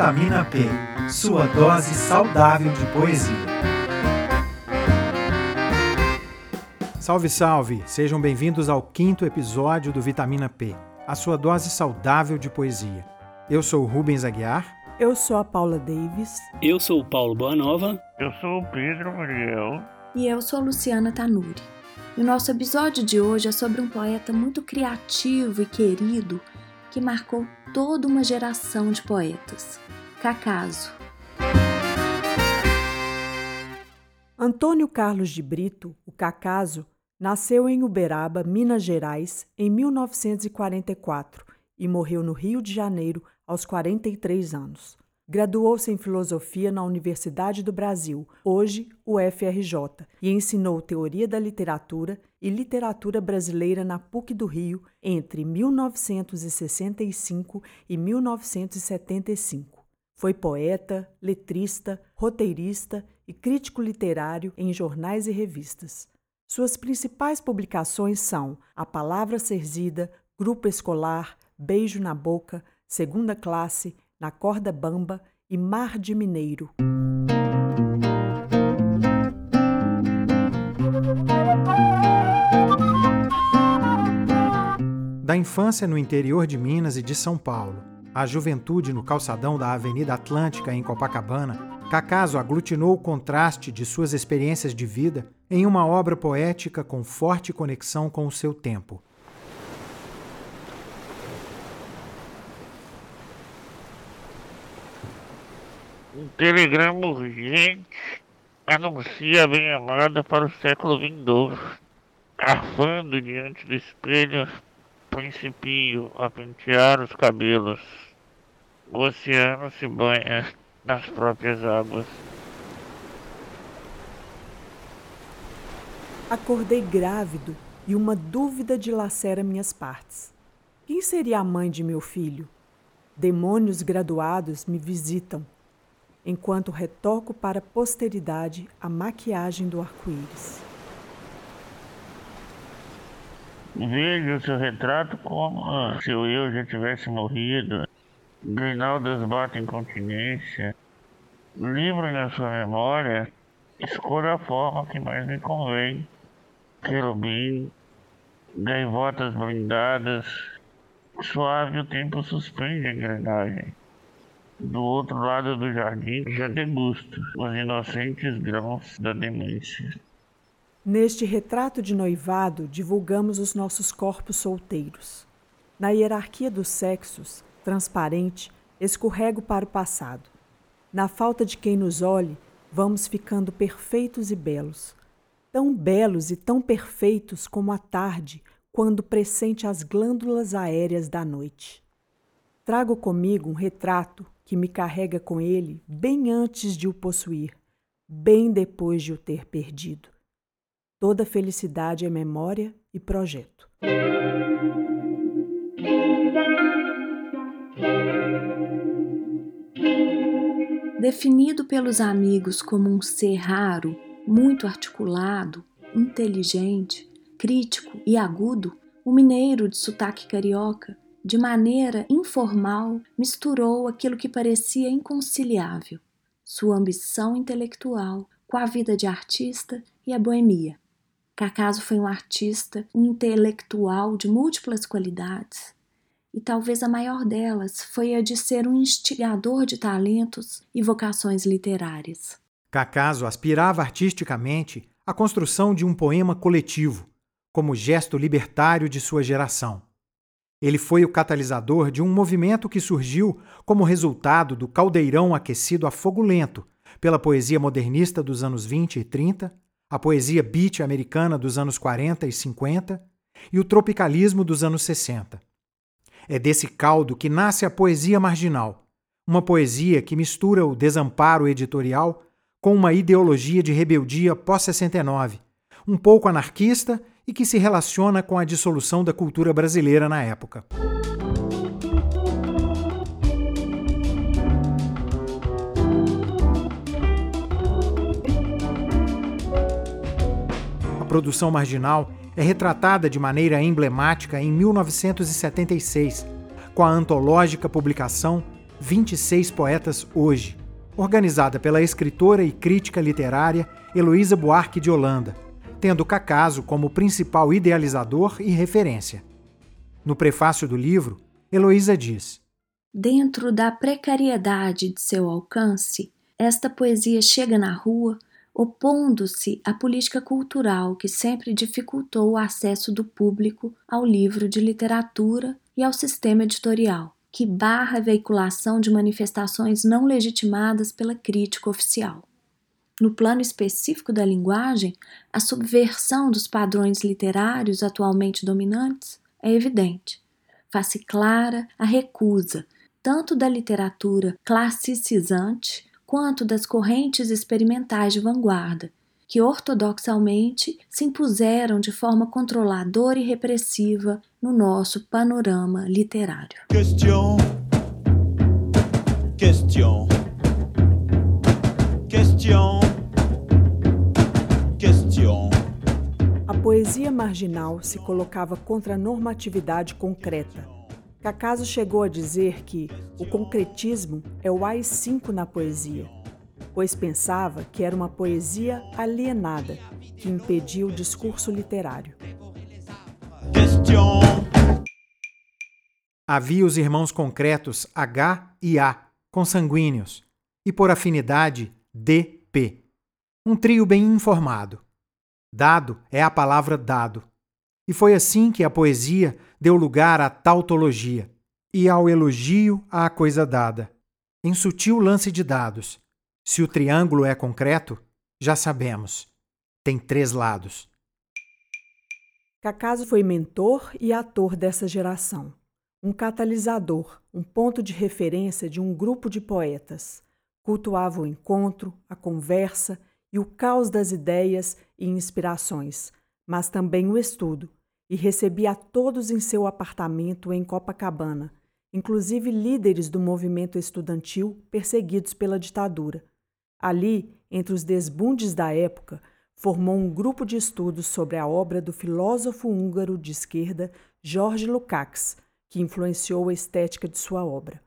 Vitamina P, sua dose saudável de poesia. Salve, salve! Sejam bem-vindos ao quinto episódio do Vitamina P, a sua dose saudável de poesia. Eu sou o Rubens Aguiar. Eu sou a Paula Davis. Eu sou o Paulo Boanova. Eu sou o Pedro Muriel. E eu sou a Luciana Tanuri. E o nosso episódio de hoje é sobre um poeta muito criativo e querido que marcou toda uma geração de poetas, Cacaso. Antônio Carlos de Brito, o Cacaso, nasceu em Uberaba, Minas Gerais, em 1944 e morreu no Rio de Janeiro aos 43 anos. Graduou-se em filosofia na Universidade do Brasil, hoje UFRJ, e ensinou teoria da literatura e literatura brasileira na PUC do Rio entre 1965 e 1975. Foi poeta, letrista, roteirista e crítico literário em jornais e revistas. Suas principais publicações são A Palavra Serzida, Grupo Escolar, Beijo na Boca, Segunda Classe, na Corda Bamba e Mar de Mineiro. Da infância no interior de Minas e de São Paulo, à juventude no calçadão da Avenida Atlântica em Copacabana, Cacaso aglutinou o contraste de suas experiências de vida em uma obra poética com forte conexão com o seu tempo. Um telegrama urgente anuncia a bem-amada para o século vindouro. Arfando diante do espelho, principio a pentear os cabelos. O oceano se banha nas próprias águas. Acordei grávido e uma dúvida dilacera minhas partes. Quem seria a mãe de meu filho? Demônios graduados me visitam enquanto retoco para a posteridade a maquiagem do arco-íris. Vejo o seu retrato como se o eu já tivesse morrido. Grinaldas batem continência. Livre na sua memória, escolha a forma que mais me convém. Querubim, gaivotas blindadas, suave o tempo suspende a engrenagem do outro lado do jardim já degusto os inocentes grãos da demência. Neste retrato de noivado, divulgamos os nossos corpos solteiros. Na hierarquia dos sexos, transparente, escorrego para o passado. Na falta de quem nos olhe, vamos ficando perfeitos e belos. Tão belos e tão perfeitos como a tarde, quando pressente as glândulas aéreas da noite. Trago comigo um retrato que me carrega com ele bem antes de o possuir, bem depois de o ter perdido. Toda felicidade é memória e projeto. Definido pelos amigos como um ser raro, muito articulado, inteligente, crítico e agudo, o mineiro de sotaque carioca de maneira informal, misturou aquilo que parecia inconciliável, sua ambição intelectual com a vida de artista e a boemia. Cacaso foi um artista, um intelectual de múltiplas qualidades, e talvez a maior delas foi a de ser um instigador de talentos e vocações literárias. Cacaso aspirava artisticamente à construção de um poema coletivo, como gesto libertário de sua geração. Ele foi o catalisador de um movimento que surgiu como resultado do caldeirão aquecido a fogo lento pela poesia modernista dos anos 20 e 30, a poesia beat americana dos anos 40 e 50 e o tropicalismo dos anos 60. É desse caldo que nasce a poesia marginal, uma poesia que mistura o desamparo editorial com uma ideologia de rebeldia pós-69, um pouco anarquista e que se relaciona com a dissolução da cultura brasileira na época. Produção marginal é retratada de maneira emblemática em 1976, com a antológica publicação 26 Poetas Hoje, organizada pela escritora e crítica literária Heloísa Buarque de Holanda, tendo Cacaso como principal idealizador e referência. No prefácio do livro, Heloísa diz: Dentro da precariedade de seu alcance, esta poesia chega na rua opondo-se à política cultural que sempre dificultou o acesso do público ao livro de literatura e ao sistema editorial, que barra a veiculação de manifestações não legitimadas pela crítica oficial. No plano específico da linguagem, a subversão dos padrões literários atualmente dominantes é evidente. Faz-se clara a recusa tanto da literatura classicizante quanto das correntes experimentais de vanguarda, que ortodoxalmente se impuseram de forma controladora e repressiva no nosso panorama literário. Question. Question. Question. Question. A poesia marginal se colocava contra a normatividade concreta Cacaso chegou a dizer que o concretismo é o AI-5 na poesia, pois pensava que era uma poesia alienada que impedia o discurso literário. Havia os irmãos concretos H e A, consanguíneos, e por afinidade DP. Um trio bem informado. Dado é a palavra dado. E foi assim que a poesia deu lugar à tautologia e ao elogio à coisa dada. Em sutil lance de dados, se o triângulo é concreto, já sabemos, tem três lados. Cacaso foi mentor e ator dessa geração, um catalisador, um ponto de referência de um grupo de poetas. Cultuava o encontro, a conversa e o caos das ideias e inspirações, mas também o estudo, e recebia a todos em seu apartamento em Copacabana, inclusive líderes do movimento estudantil perseguidos pela ditadura. Ali, entre os desbundes da época, formou um grupo de estudos sobre a obra do filósofo húngaro de esquerda Jorge Lukács, que influenciou a estética de sua obra.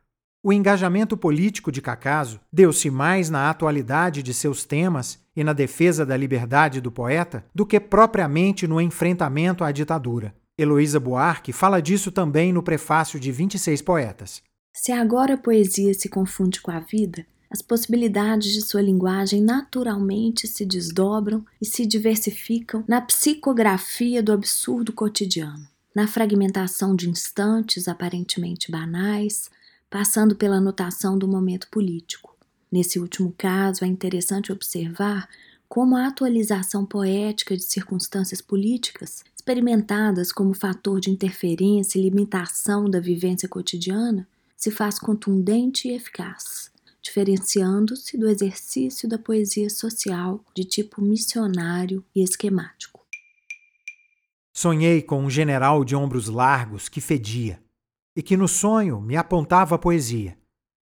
O engajamento político de Cacaso deu-se mais na atualidade de seus temas e na defesa da liberdade do poeta do que propriamente no enfrentamento à ditadura. Heloísa Buarque fala disso também no prefácio de 26 Poetas. Se agora a poesia se confunde com a vida, as possibilidades de sua linguagem naturalmente se desdobram e se diversificam na psicografia do absurdo cotidiano, na fragmentação de instantes aparentemente banais, passando pela anotação do momento político. Nesse último caso, é interessante observar como a atualização poética de circunstâncias políticas, experimentadas como fator de interferência e limitação da vivência cotidiana, se faz contundente e eficaz, diferenciando-se do exercício da poesia social de tipo missionário e esquemático. Sonhei com um general de ombros largos que fedia e que no sonho me apontava a poesia,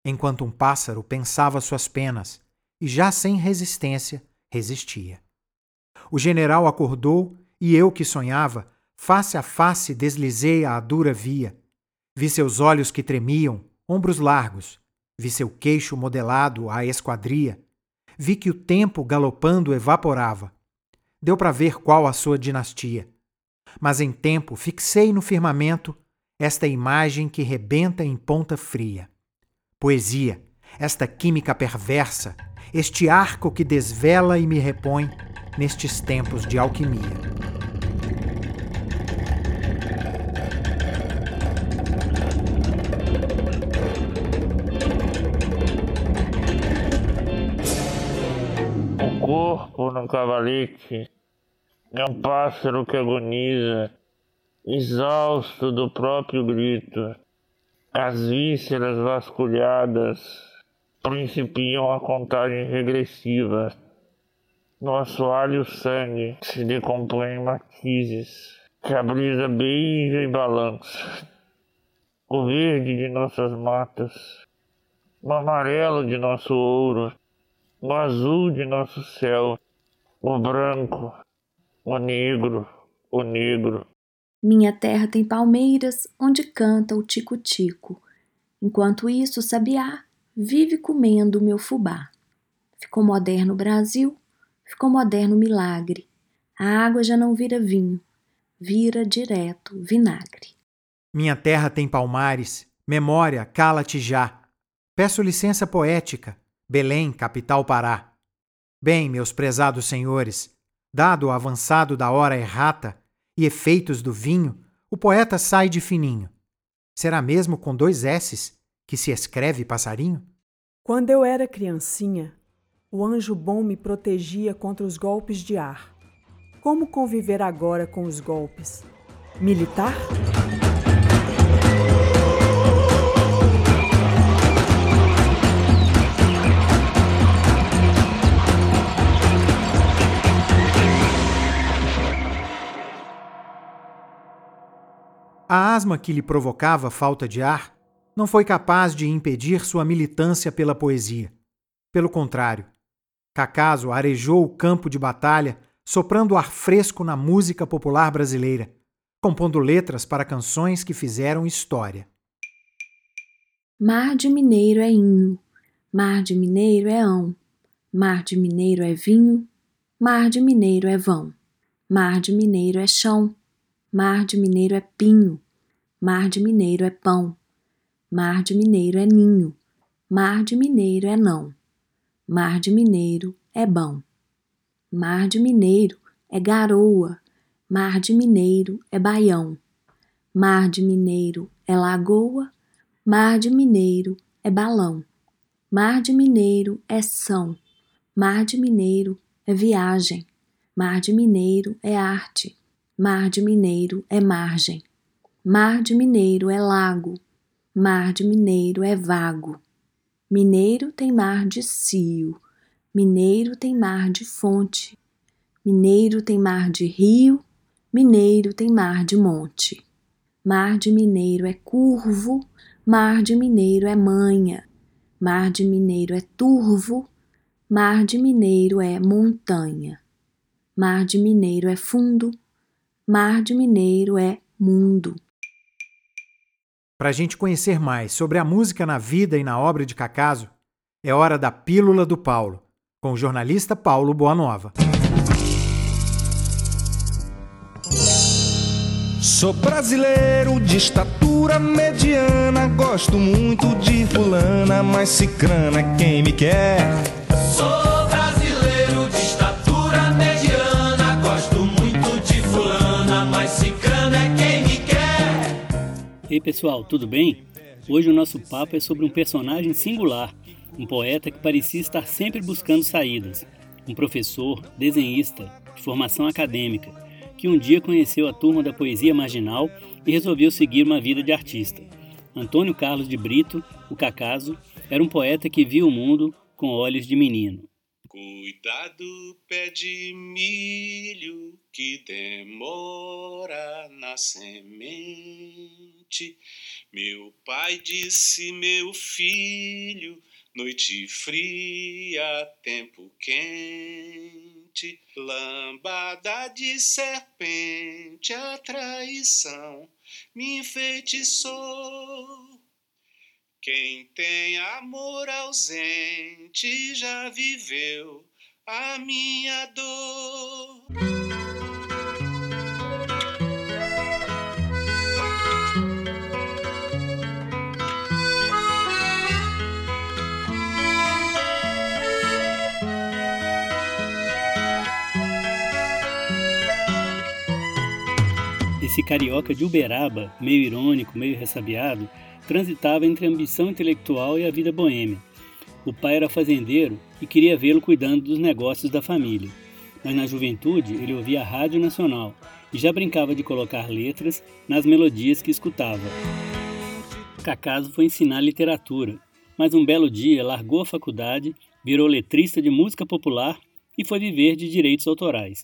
enquanto um pássaro pensava suas penas e já sem resistência resistia. O general acordou e eu que sonhava, face a face deslizei a dura via. Vi seus olhos que tremiam, ombros largos, vi seu queixo modelado à esquadria, vi que o tempo galopando evaporava. Deu para ver qual a sua dinastia. Mas em tempo fixei no firmamento esta imagem que rebenta em ponta fria. Poesia, esta química perversa, este arco que desvela e me repõe nestes tempos de alquimia. O corpo no cavalete é um pássaro que agoniza exausto do próprio grito. As vísceras vasculhadas principiam a contagem regressiva. No assoalho o sangue se decompõe em matizes que a brisa beija e balança. O verde de nossas matas, o amarelo de nosso ouro, o azul de nosso céu, o branco, o negro, o negro, minha terra tem palmeiras onde canta o tico-tico, Enquanto isso, o sabiá vive comendo o meu fubá. Ficou moderno o Brasil, ficou moderno o milagre. A água já não vira vinho, vira direto vinagre. Minha terra tem palmares, memória, cala-te já. Peço licença poética, Belém, capital Pará. Bem, meus prezados senhores, dado o avançado da hora errata e efeitos do vinho, o poeta sai de fininho. Será mesmo com dois S's que se escreve passarinho? Quando eu era criancinha, o anjo bom me protegia contra os golpes de ar. Como conviver agora com os golpes? Militar? A asma que lhe provocava falta de ar não foi capaz de impedir sua militância pela poesia. Pelo contrário, Cacaso arejou o campo de batalha, soprando ar fresco na música popular brasileira, compondo letras para canções que fizeram história. Mar de mineiro é inho, mar de mineiro é ão, mar de mineiro é vinho, mar de mineiro é vão, mar de mineiro é chão, Mar de mineiro é pinho, mar de mineiro é pão, mar de mineiro é ninho, mar de mineiro é não, mar de mineiro é bão, mar de mineiro é garoa, mar de mineiro é baião, mar de mineiro é lagoa, mar de mineiro é balão, mar de mineiro é são, mar de mineiro é viagem, mar de mineiro é arte. Mar de Mineiro é margem. Mar de Mineiro é lago. Mar de Mineiro é vago. Mineiro tem mar de cio. Mineiro tem mar de fonte. Mineiro tem mar de rio. Mineiro tem mar de monte. Mar de Mineiro é curvo. Mar de Mineiro é manha. Mar de Mineiro é turvo. Mar de Mineiro é montanha. Mar de Mineiro é fundo. Mar de Mineiro é mundo. Para a gente conhecer mais sobre a música na vida e na obra de Cacaso, é hora da Pílula do Paulo, com o jornalista Paulo Boanova. Sou brasileiro de estatura mediana, gosto muito de fulana, mas cicrana é quem me quer. Sou Ei pessoal, tudo bem? Hoje o nosso papo é sobre um personagem singular, um poeta que parecia estar sempre buscando saídas, um professor, desenhista, de formação acadêmica, que um dia conheceu a turma da poesia marginal e resolveu seguir uma vida de artista. Antônio Carlos de Brito, o Cacaso, era um poeta que via o mundo com olhos de menino. Cuidado, pé de milho que demora na semente. Meu pai disse, meu filho, noite fria, tempo quente, lambada de serpente, a traição me enfeitiçou. Quem tem amor ausente já viveu a minha dor. Esse carioca de Uberaba, meio irônico, meio ressabiado, transitava entre a ambição intelectual e a vida boêmia. O pai era fazendeiro e queria vê-lo cuidando dos negócios da família. Mas na juventude ele ouvia a Rádio Nacional e já brincava de colocar letras nas melodias que escutava. Cacaso foi ensinar literatura, mas um belo dia largou a faculdade, virou letrista de música popular e foi viver de direitos autorais.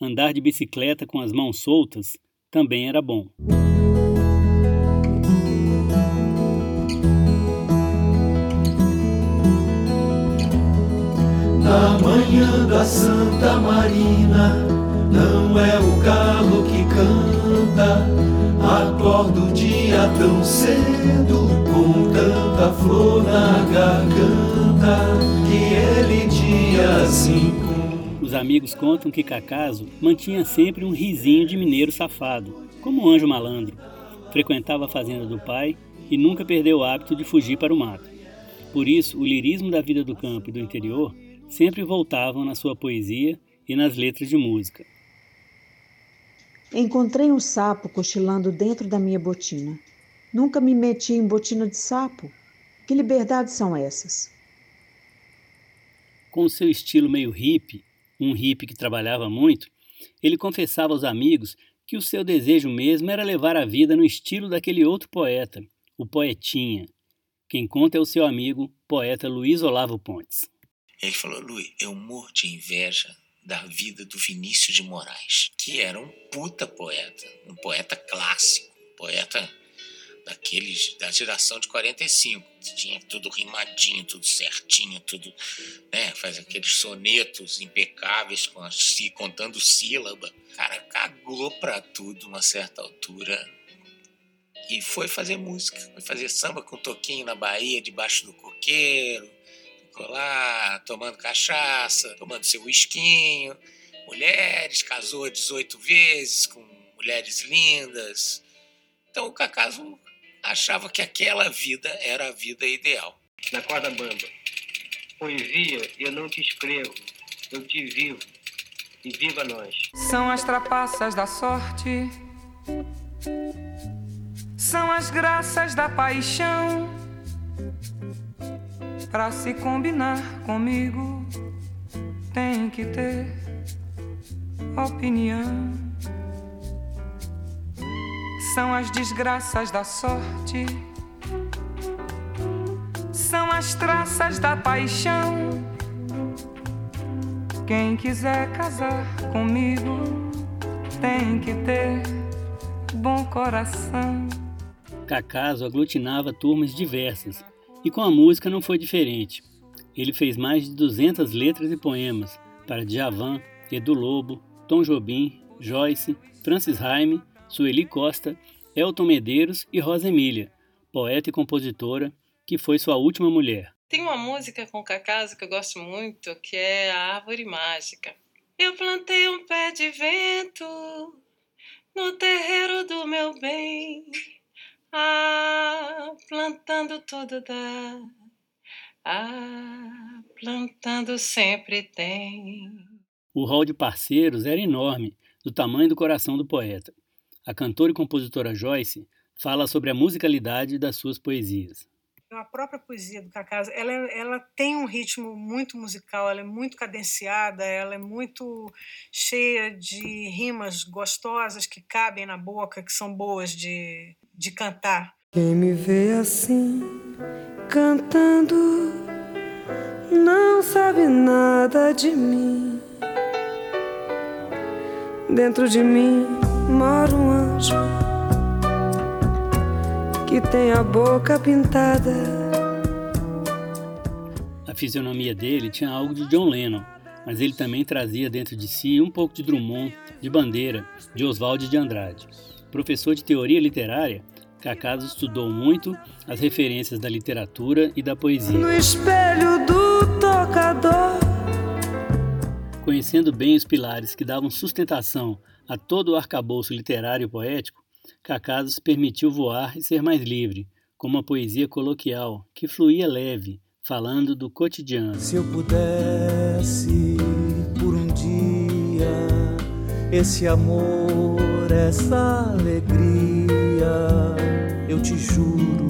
Andar de bicicleta com as mãos soltas também era bom. Na manhã da Santa Marina, não é o galo que canta. Acordo o dia tão cedo, contando tanta flor na garganta que ele tinha cinco. Os amigos contam que Cacaso mantinha sempre um risinho de mineiro safado, como um anjo malandro. Frequentava a fazenda do pai e nunca perdeu o hábito de fugir para o mato. Por isso, o lirismo da vida do campo e do interior sempre voltavam na sua poesia e nas letras de música. Encontrei um sapo cochilando dentro da minha botina. Nunca me meti em botina de sapo. Que liberdades são essas? Com seu estilo meio hippie, um hippie que trabalhava muito, ele confessava aos amigos que o seu desejo mesmo era levar a vida no estilo daquele outro poeta, o Poetinha. Quem conta é o seu amigo, poeta Luiz Olavo Pontes. Ele falou: Luiz, eu morro de inveja da vida do Vinícius de Moraes, que era um puta poeta, um poeta clássico, poeta daqueles da geração de 45, tinha tudo rimadinho, tudo certinho, tudo, né, faz aqueles sonetos impecáveis com si contando sílaba. Cara, cagou para tudo uma certa altura e foi fazer música, foi fazer samba com toquinho na Bahia, debaixo do coqueiro ficou lá tomando cachaça, tomando seu whiskinho, mulheres, casou 18 vezes com mulheres lindas. Então o Cacaso achava que aquela vida era a vida ideal. Na corda bamba, poesia eu não te escrevo, eu te vivo e viva nós. São as trapaças da sorte, são as graças da paixão Pra se combinar comigo, tem que ter opinião. São as desgraças da sorte, são as traças da paixão. Quem quiser casar comigo, tem que ter bom coração. Cacaso aglutinava turmas diversas e com a música não foi diferente. Ele fez mais de 200 letras e poemas para Djavan, Edu Lobo, Tom Jobim, Joyce, Francis Raime, Sueli Costa, Elton Medeiros e Rosa Emília, poeta e compositora, que foi sua última mulher. Tem uma música com Cacaso que eu gosto muito, que é a Árvore Mágica. Eu plantei um pé de vento no terreiro do meu bem. Ah, plantando tudo dá. Ah, plantando sempre tem. O rol de parceiros era enorme, do tamanho do coração do poeta. A cantora e compositora Joyce fala sobre a musicalidade das suas poesias. A própria poesia do Cacá, ela, ela tem um ritmo muito musical, ela é muito cadenciada, ela é muito cheia de rimas gostosas que cabem na boca, que são boas de, de cantar. Quem me vê assim, cantando, não sabe nada de mim. Dentro de mim mora um anjo que tem a boca pintada. A fisionomia dele tinha algo de John Lennon, mas ele também trazia dentro de si um pouco de Drummond, de Bandeira, de Oswald de Andrade. Professor de teoria literária, Cacaso estudou muito as referências da literatura e da poesia. No espelho do tocador. Conhecendo bem os pilares que davam sustentação a todo o arcabouço literário e poético, Cacaso se permitiu voar e ser mais livre, com uma poesia coloquial que fluía leve, falando do cotidiano. Se eu pudesse por um dia esse amor, essa alegria eu te juro,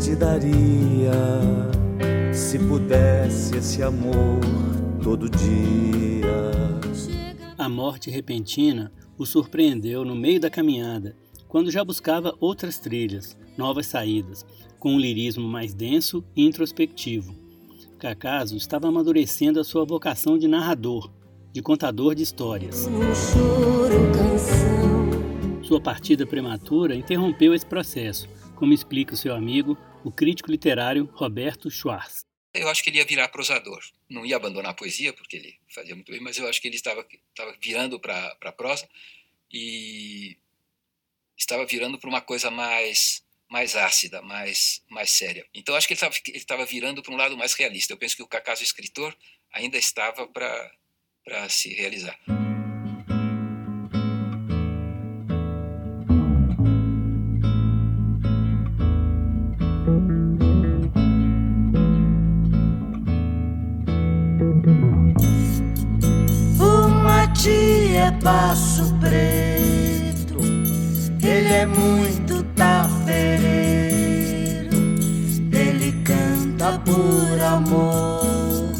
te daria se pudesse esse amor todo dia. A morte repentina o surpreendeu no meio da caminhada, quando já buscava outras trilhas, novas saídas, com um lirismo mais denso e introspectivo. Cacaso estava amadurecendo a sua vocação de narrador, de contador de histórias. Um choro, sua partida prematura interrompeu esse processo, como explica o seu amigo, o crítico literário Roberto Schwartz. Eu acho que ele ia virar prosador. Não ia abandonar a poesia, porque ele fazia muito bem, mas eu acho que ele estava, estava virando para a prosa e estava virando para uma coisa mais mais ácida, mais, mais séria. Então acho que ele estava virando para um lado mais realista. Eu penso que o Cacaso escritor ainda estava para se realizar. Passo preto, ele é muito tafereiro, ele canta por amor,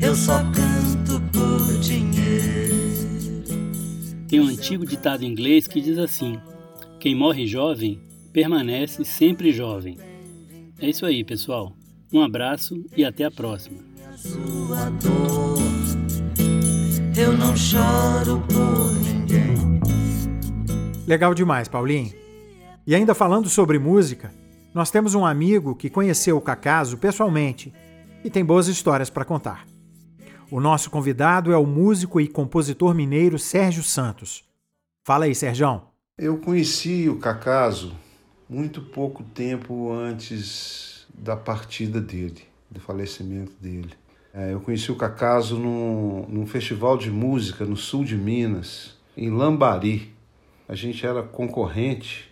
eu só canto por dinheiro. Tem um antigo ditado inglês que diz assim: quem morre jovem permanece sempre jovem. É isso aí, pessoal. Um abraço e até a próxima eu não choro por ninguém. Legal demais, Paulinho. E ainda falando sobre música, nós temos um amigo que conheceu o Cacaso pessoalmente e tem boas histórias para contar. O nosso convidado é o músico e compositor mineiro Sérgio Santos. Fala aí, Sérgio. Eu conheci o Cacaso muito pouco tempo antes da partida dele, do falecimento dele. É, eu conheci o Cacaso num, num festival de música no sul de Minas, em Lambari. A gente era concorrente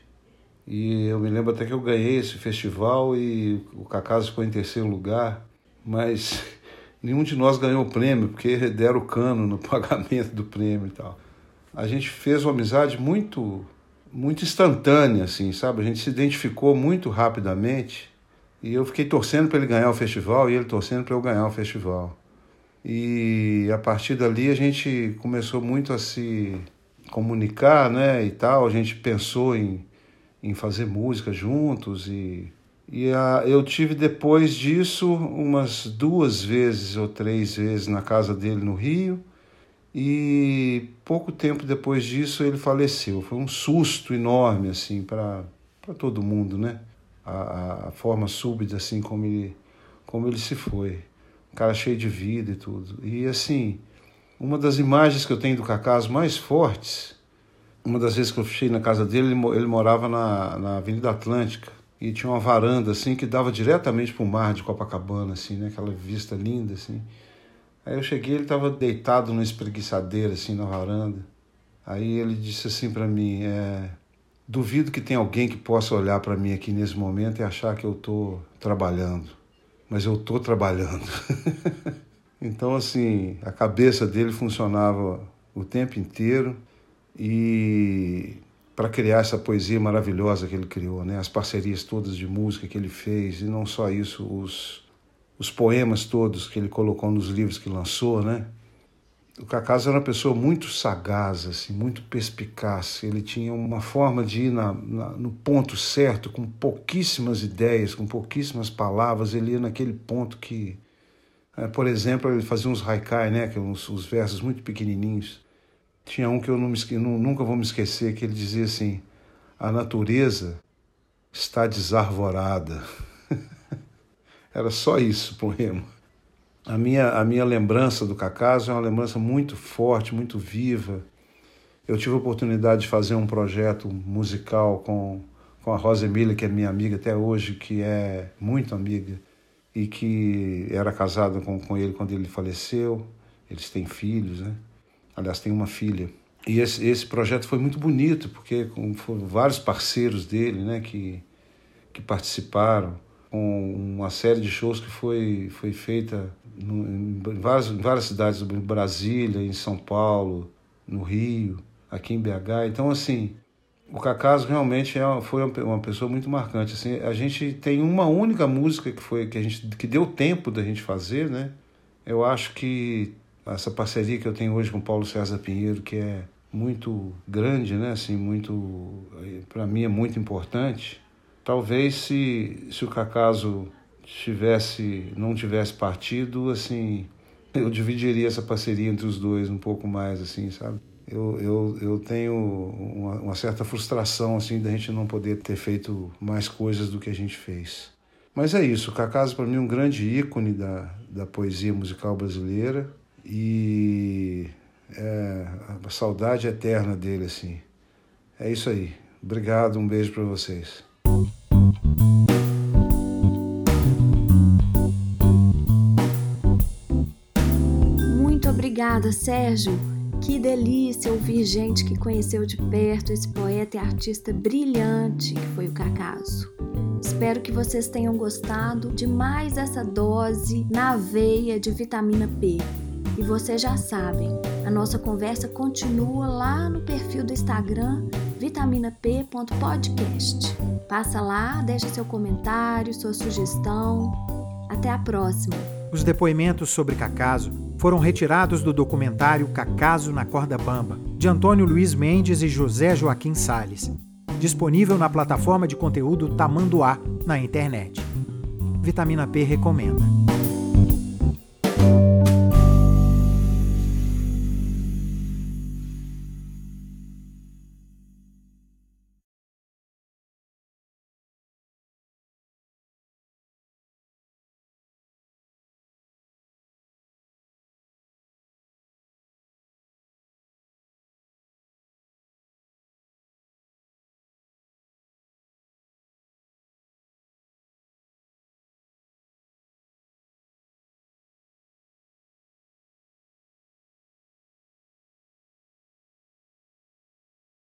e eu me lembro até que eu ganhei esse festival e o Cacaso ficou em terceiro lugar, mas nenhum de nós ganhou o prêmio porque deram o cano no pagamento do prêmio e tal. A gente fez uma amizade muito muito instantânea assim, sabe? A gente se identificou muito rapidamente e eu fiquei torcendo para ele ganhar o festival e ele torcendo para eu ganhar o festival. E a partir dali a gente começou muito a se comunicar, né, e tal. A gente pensou em, em fazer música juntos e e a, eu tive depois disso umas duas vezes ou três vezes na casa dele no Rio. E pouco tempo depois disso ele faleceu. Foi um susto enorme assim para todo mundo, né? A, a forma súbita, assim, como ele, como ele se foi. Um cara cheio de vida e tudo. E, assim, uma das imagens que eu tenho do Cacaso mais fortes, uma das vezes que eu fechei na casa dele, ele, ele morava na, na Avenida Atlântica. E tinha uma varanda, assim, que dava diretamente para o mar de Copacabana, assim, né? Aquela vista linda, assim. Aí eu cheguei, ele estava deitado numa espreguiçadeira, assim, na varanda. Aí ele disse assim para mim, é... Duvido que tenha alguém que possa olhar para mim aqui nesse momento e achar que eu estou trabalhando, mas eu estou trabalhando. então, assim, a cabeça dele funcionava o tempo inteiro e para criar essa poesia maravilhosa que ele criou, né? As parcerias todas de música que ele fez e não só isso, os os poemas todos que ele colocou nos livros que lançou, né? O Cacaso era uma pessoa muito sagaz, assim, muito perspicaz. Ele tinha uma forma de ir na, na, no ponto certo, com pouquíssimas ideias, com pouquíssimas palavras. Ele ia naquele ponto que, é, por exemplo, ele fazia uns haikai, né, que uns, os versos muito pequenininhos. Tinha um que eu não me, não, nunca vou me esquecer, que ele dizia assim: a natureza está desarvorada. era só isso o poema. A minha, a minha lembrança do Cacaso é uma lembrança muito forte, muito viva. Eu tive a oportunidade de fazer um projeto musical com, com a Rosa Emília, que é minha amiga até hoje, que é muito amiga, e que era casada com, com ele quando ele faleceu. Eles têm filhos, né? Aliás, tem uma filha. E esse, esse projeto foi muito bonito, porque foram vários parceiros dele né, que, que participaram com uma série de shows que foi, foi feita em várias, em várias cidades, em Brasília, em São Paulo, no Rio, aqui em BH. Então, assim, o Cacaso realmente é, foi uma pessoa muito marcante. Assim, a gente tem uma única música que foi que a gente que deu tempo da gente fazer, né? Eu acho que essa parceria que eu tenho hoje com Paulo César Pinheiro, que é muito grande, né? Assim, muito para mim é muito importante. Talvez se se o Cacaso tivesse não tivesse partido, assim, eu dividiria essa parceria entre os dois um pouco mais, assim, sabe? Eu, eu, eu tenho uma, uma certa frustração, assim, da gente não poder ter feito mais coisas do que a gente fez. Mas é isso, o Cacaso para mim é um grande ícone da, da poesia musical brasileira e é, a saudade eterna dele, assim. É isso aí. Obrigado, um beijo para vocês. Obrigada, Sérgio. Que delícia ouvir gente que conheceu de perto esse poeta e artista brilhante que foi o Cacaso. Espero que vocês tenham gostado de mais essa dose na veia de vitamina P. E vocês já sabem, a nossa conversa continua lá no perfil do Instagram vitaminap.podcast. Passa lá, deixa seu comentário, sua sugestão. Até a próxima. Os depoimentos sobre Cacaso foram retirados do documentário Cacaso na Corda Bamba, de Antônio Luiz Mendes e José Joaquim Sales, disponível na plataforma de conteúdo Tamanduá na internet. Vitamina P recomenda.